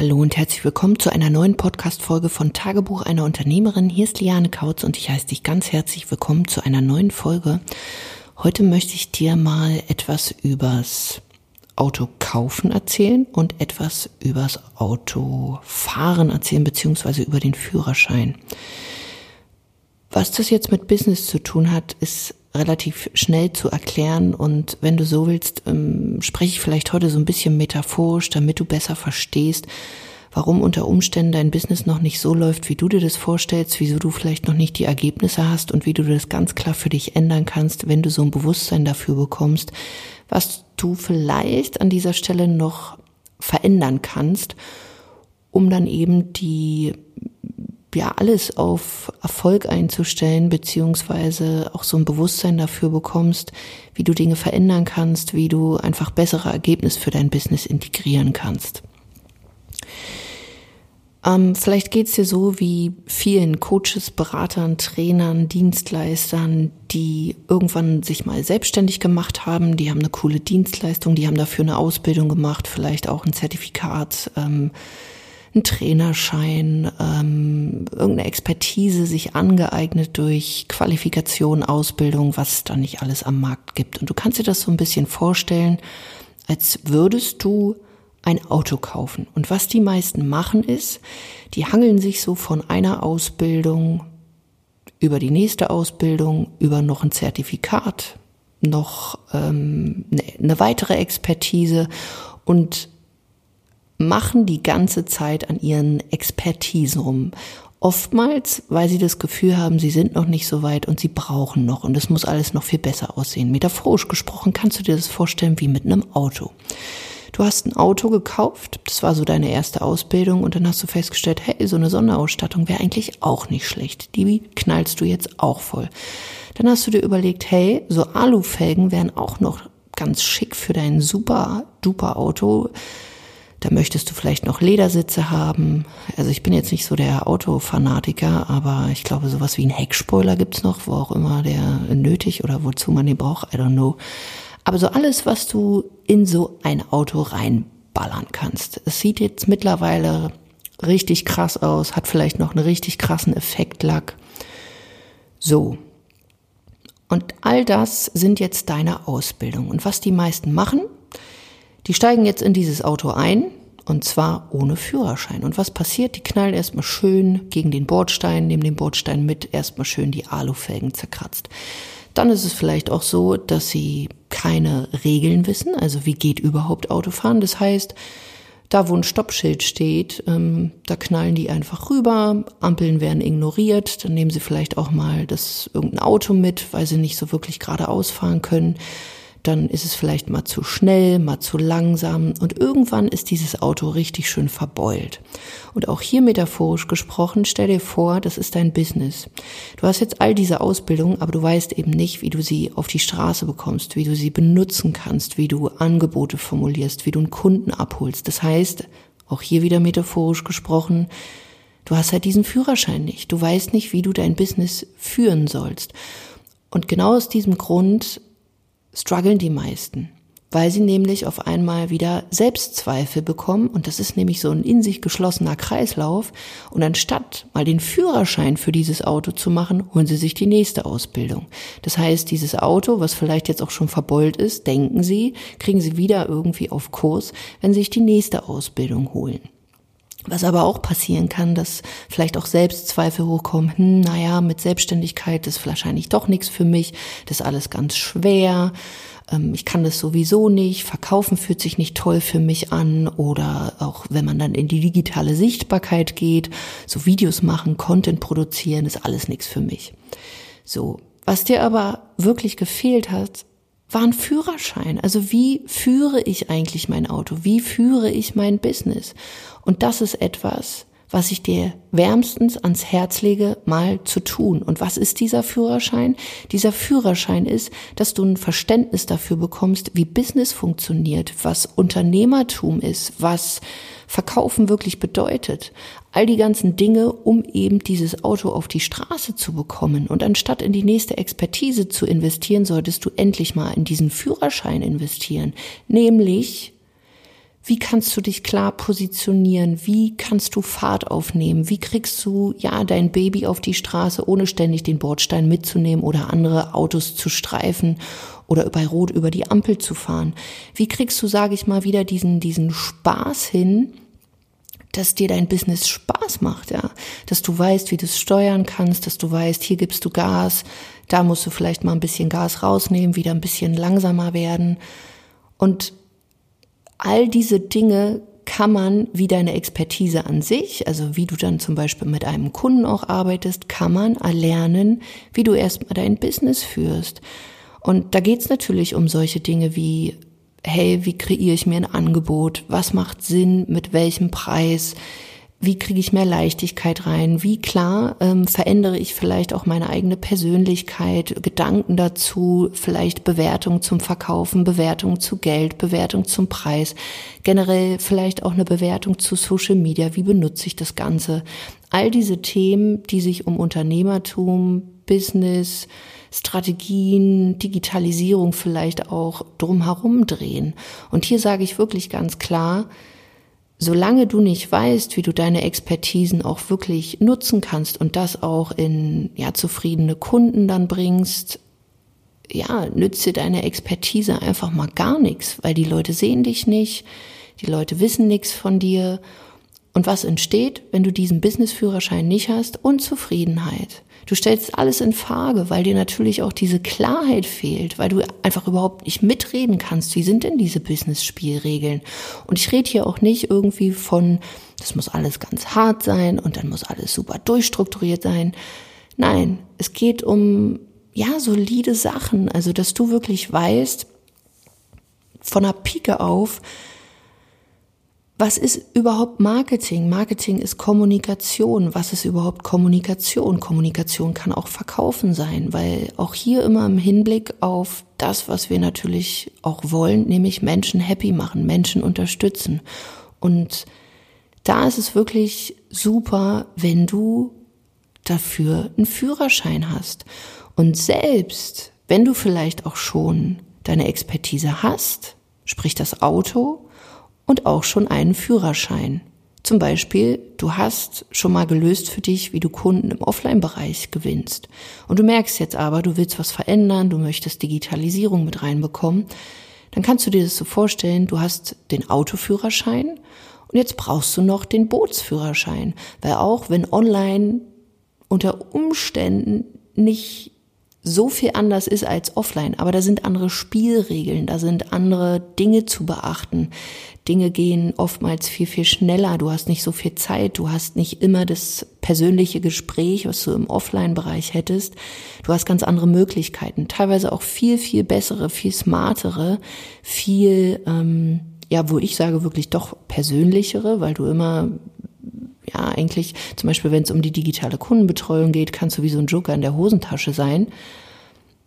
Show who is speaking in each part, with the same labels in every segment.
Speaker 1: Hallo und herzlich willkommen zu einer neuen Podcast-Folge von Tagebuch einer Unternehmerin. Hier ist Liane Kautz und ich heiße dich ganz herzlich willkommen zu einer neuen Folge. Heute möchte ich dir mal etwas übers Auto kaufen erzählen und etwas übers Autofahren erzählen, beziehungsweise über den Führerschein. Was das jetzt mit Business zu tun hat, ist relativ schnell zu erklären. Und wenn du so willst, ähm, spreche ich vielleicht heute so ein bisschen metaphorisch, damit du besser verstehst, warum unter Umständen dein Business noch nicht so läuft, wie du dir das vorstellst, wieso du vielleicht noch nicht die Ergebnisse hast und wie du das ganz klar für dich ändern kannst, wenn du so ein Bewusstsein dafür bekommst, was du vielleicht an dieser Stelle noch verändern kannst, um dann eben die ja alles auf Erfolg einzustellen, beziehungsweise auch so ein Bewusstsein dafür bekommst, wie du Dinge verändern kannst, wie du einfach bessere Ergebnisse für dein Business integrieren kannst. Ähm, vielleicht geht's dir so wie vielen Coaches, Beratern, Trainern, Dienstleistern, die irgendwann sich mal selbstständig gemacht haben, die haben eine coole Dienstleistung, die haben dafür eine Ausbildung gemacht, vielleicht auch ein Zertifikat. Ähm, einen Trainerschein, ähm, irgendeine Expertise sich angeeignet durch Qualifikation, Ausbildung, was es da nicht alles am Markt gibt. Und du kannst dir das so ein bisschen vorstellen, als würdest du ein Auto kaufen. Und was die meisten machen ist, die hangeln sich so von einer Ausbildung über die nächste Ausbildung, über noch ein Zertifikat, noch ähm, eine, eine weitere Expertise und machen die ganze Zeit an ihren Expertisen rum. Oftmals, weil sie das Gefühl haben, sie sind noch nicht so weit und sie brauchen noch und es muss alles noch viel besser aussehen. Metaphorisch gesprochen kannst du dir das vorstellen wie mit einem Auto. Du hast ein Auto gekauft, das war so deine erste Ausbildung und dann hast du festgestellt, hey, so eine Sonderausstattung wäre eigentlich auch nicht schlecht. Die knallst du jetzt auch voll. Dann hast du dir überlegt, hey, so Alufelgen wären auch noch ganz schick für dein super duper Auto. Da möchtest du vielleicht noch Ledersitze haben. Also ich bin jetzt nicht so der Autofanatiker, aber ich glaube, sowas wie ein Heckspoiler gibt's noch, wo auch immer der nötig oder wozu man den braucht, I don't know. Aber so alles, was du in so ein Auto reinballern kannst. Es sieht jetzt mittlerweile richtig krass aus, hat vielleicht noch einen richtig krassen Effektlack. So. Und all das sind jetzt deine Ausbildung. Und was die meisten machen, die steigen jetzt in dieses Auto ein und zwar ohne Führerschein. Und was passiert? Die knallen erstmal schön gegen den Bordstein, nehmen den Bordstein mit, erstmal schön die Alufelgen zerkratzt. Dann ist es vielleicht auch so, dass sie keine Regeln wissen, also wie geht überhaupt Autofahren. Das heißt, da wo ein Stoppschild steht, ähm, da knallen die einfach rüber, Ampeln werden ignoriert, dann nehmen sie vielleicht auch mal das irgendein Auto mit, weil sie nicht so wirklich geradeaus fahren können dann ist es vielleicht mal zu schnell, mal zu langsam und irgendwann ist dieses Auto richtig schön verbeult. Und auch hier metaphorisch gesprochen, stell dir vor, das ist dein Business. Du hast jetzt all diese Ausbildung, aber du weißt eben nicht, wie du sie auf die Straße bekommst, wie du sie benutzen kannst, wie du Angebote formulierst, wie du einen Kunden abholst. Das heißt, auch hier wieder metaphorisch gesprochen, du hast halt diesen Führerschein nicht. Du weißt nicht, wie du dein Business führen sollst. Und genau aus diesem Grund strugglen die meisten, weil sie nämlich auf einmal wieder Selbstzweifel bekommen und das ist nämlich so ein in sich geschlossener Kreislauf und anstatt mal den Führerschein für dieses Auto zu machen, holen sie sich die nächste Ausbildung. Das heißt, dieses Auto, was vielleicht jetzt auch schon verbeult ist, denken sie, kriegen sie wieder irgendwie auf Kurs, wenn sie sich die nächste Ausbildung holen. Was aber auch passieren kann, dass vielleicht auch Selbstzweifel hochkommen, hm, naja, mit Selbstständigkeit ist wahrscheinlich doch nichts für mich, das ist alles ganz schwer, ähm, ich kann das sowieso nicht, verkaufen fühlt sich nicht toll für mich an. Oder auch wenn man dann in die digitale Sichtbarkeit geht, so Videos machen, Content produzieren, ist alles nichts für mich. So, was dir aber wirklich gefehlt hat, war ein Führerschein. Also wie führe ich eigentlich mein Auto? Wie führe ich mein Business? Und das ist etwas, was ich dir wärmstens ans Herz lege, mal zu tun. Und was ist dieser Führerschein? Dieser Führerschein ist, dass du ein Verständnis dafür bekommst, wie Business funktioniert, was Unternehmertum ist, was Verkaufen wirklich bedeutet. All die ganzen Dinge, um eben dieses Auto auf die Straße zu bekommen. Und anstatt in die nächste Expertise zu investieren, solltest du endlich mal in diesen Führerschein investieren. Nämlich Wie kannst du dich klar positionieren? Wie kannst du Fahrt aufnehmen? Wie kriegst du, ja, dein Baby auf die Straße, ohne ständig den Bordstein mitzunehmen oder andere Autos zu streifen oder bei Rot über die Ampel zu fahren? Wie kriegst du, sage ich mal, wieder diesen, diesen Spaß hin, dass dir dein Business Spaß macht, ja. Dass du weißt, wie du es steuern kannst, dass du weißt, hier gibst du Gas, da musst du vielleicht mal ein bisschen Gas rausnehmen, wieder ein bisschen langsamer werden. Und all diese Dinge kann man wie deine Expertise an sich, also wie du dann zum Beispiel mit einem Kunden auch arbeitest, kann man erlernen, wie du erstmal dein Business führst. Und da geht's natürlich um solche Dinge wie hey, wie kreiere ich mir ein Angebot? Was macht Sinn? Mit welchem Preis? Wie kriege ich mehr Leichtigkeit rein? Wie klar ähm, verändere ich vielleicht auch meine eigene Persönlichkeit, Gedanken dazu, vielleicht Bewertung zum Verkaufen, Bewertung zu Geld, Bewertung zum Preis, generell vielleicht auch eine Bewertung zu Social Media. Wie benutze ich das Ganze? All diese Themen, die sich um Unternehmertum, Business, Strategien, Digitalisierung vielleicht auch drumherum drehen. Und hier sage ich wirklich ganz klar, solange du nicht weißt, wie du deine Expertisen auch wirklich nutzen kannst und das auch in ja, zufriedene Kunden dann bringst, ja, nützt dir deine Expertise einfach mal gar nichts, weil die Leute sehen dich nicht, die Leute wissen nichts von dir. Und was entsteht, wenn du diesen Businessführerschein nicht hast? Unzufriedenheit. Du stellst alles in Frage, weil dir natürlich auch diese Klarheit fehlt, weil du einfach überhaupt nicht mitreden kannst. Wie sind denn diese Business-Spielregeln? Und ich rede hier auch nicht irgendwie von, das muss alles ganz hart sein und dann muss alles super durchstrukturiert sein. Nein, es geht um, ja, solide Sachen. Also, dass du wirklich weißt, von der Pike auf, was ist überhaupt Marketing? Marketing ist Kommunikation. Was ist überhaupt Kommunikation? Kommunikation kann auch Verkaufen sein, weil auch hier immer im Hinblick auf das, was wir natürlich auch wollen, nämlich Menschen happy machen, Menschen unterstützen. Und da ist es wirklich super, wenn du dafür einen Führerschein hast. Und selbst wenn du vielleicht auch schon deine Expertise hast, sprich das Auto, und auch schon einen Führerschein. Zum Beispiel, du hast schon mal gelöst für dich, wie du Kunden im Offline-Bereich gewinnst. Und du merkst jetzt aber, du willst was verändern, du möchtest Digitalisierung mit reinbekommen. Dann kannst du dir das so vorstellen, du hast den Autoführerschein und jetzt brauchst du noch den Bootsführerschein. Weil auch wenn online unter Umständen nicht so viel anders ist als offline, aber da sind andere Spielregeln, da sind andere Dinge zu beachten. Dinge gehen oftmals viel, viel schneller, du hast nicht so viel Zeit, du hast nicht immer das persönliche Gespräch, was du im Offline-Bereich hättest. Du hast ganz andere Möglichkeiten, teilweise auch viel, viel bessere, viel smartere, viel, ähm, ja, wo ich sage wirklich doch persönlichere, weil du immer ja, eigentlich, zum Beispiel, wenn es um die digitale Kundenbetreuung geht, kannst du wie so ein Joker in der Hosentasche sein.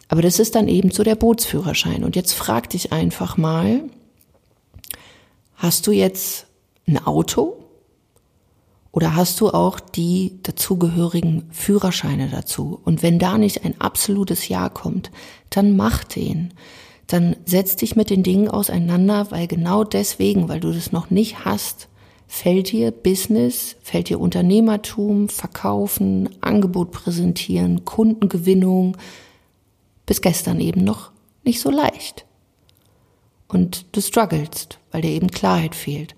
Speaker 1: Aber das ist dann eben so der Bootsführerschein. Und jetzt frag dich einfach mal, hast du jetzt ein Auto? Oder hast du auch die dazugehörigen Führerscheine dazu? Und wenn da nicht ein absolutes Ja kommt, dann mach den. Dann setz dich mit den Dingen auseinander, weil genau deswegen, weil du das noch nicht hast, Fällt dir Business, fällt dir Unternehmertum, Verkaufen, Angebot präsentieren, Kundengewinnung bis gestern eben noch nicht so leicht. Und du strugglest, weil dir eben Klarheit fehlt.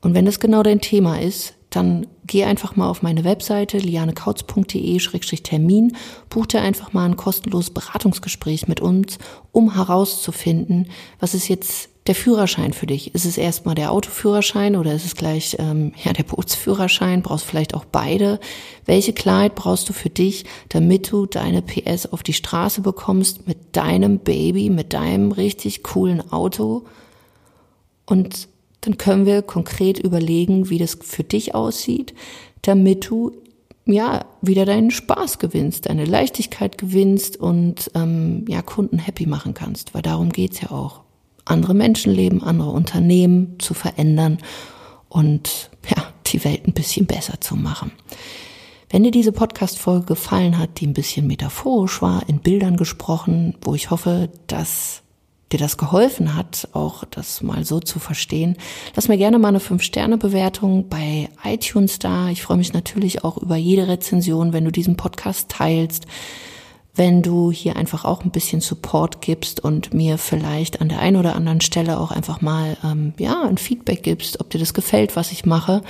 Speaker 1: Und wenn das genau dein Thema ist, dann geh einfach mal auf meine Webseite lianekautz.de-termin, buch dir einfach mal ein kostenloses Beratungsgespräch mit uns, um herauszufinden, was ist jetzt der Führerschein für dich? Ist es erstmal der Autoführerschein oder ist es gleich ähm, ja der Bootsführerschein? Brauchst vielleicht auch beide? Welche Klarheit brauchst du für dich, damit du deine PS auf die Straße bekommst mit deinem Baby, mit deinem richtig coolen Auto? Und dann können wir konkret überlegen, wie das für dich aussieht, damit du ja wieder deinen Spaß gewinnst, deine Leichtigkeit gewinnst und ähm, ja Kunden happy machen kannst, weil darum geht's ja auch andere Menschenleben, andere Unternehmen zu verändern und ja, die Welt ein bisschen besser zu machen. Wenn dir diese Podcast-Folge gefallen hat, die ein bisschen metaphorisch war, in Bildern gesprochen, wo ich hoffe, dass dir das geholfen hat, auch das mal so zu verstehen, lass mir gerne mal eine 5-Sterne-Bewertung bei iTunes da. Ich freue mich natürlich auch über jede Rezension, wenn du diesen Podcast teilst, wenn du hier einfach auch ein bisschen Support gibst und mir vielleicht an der einen oder anderen Stelle auch einfach mal ähm, ja ein Feedback gibst, ob dir das gefällt, was ich mache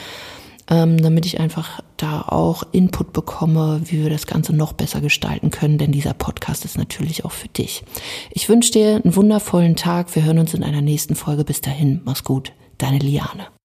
Speaker 1: ähm, damit ich einfach da auch Input bekomme, wie wir das Ganze noch besser gestalten können, denn dieser Podcast ist natürlich auch für dich. Ich wünsche dir einen wundervollen Tag. Wir hören uns in einer nächsten Folge. Bis dahin, mach's gut. Deine Liane.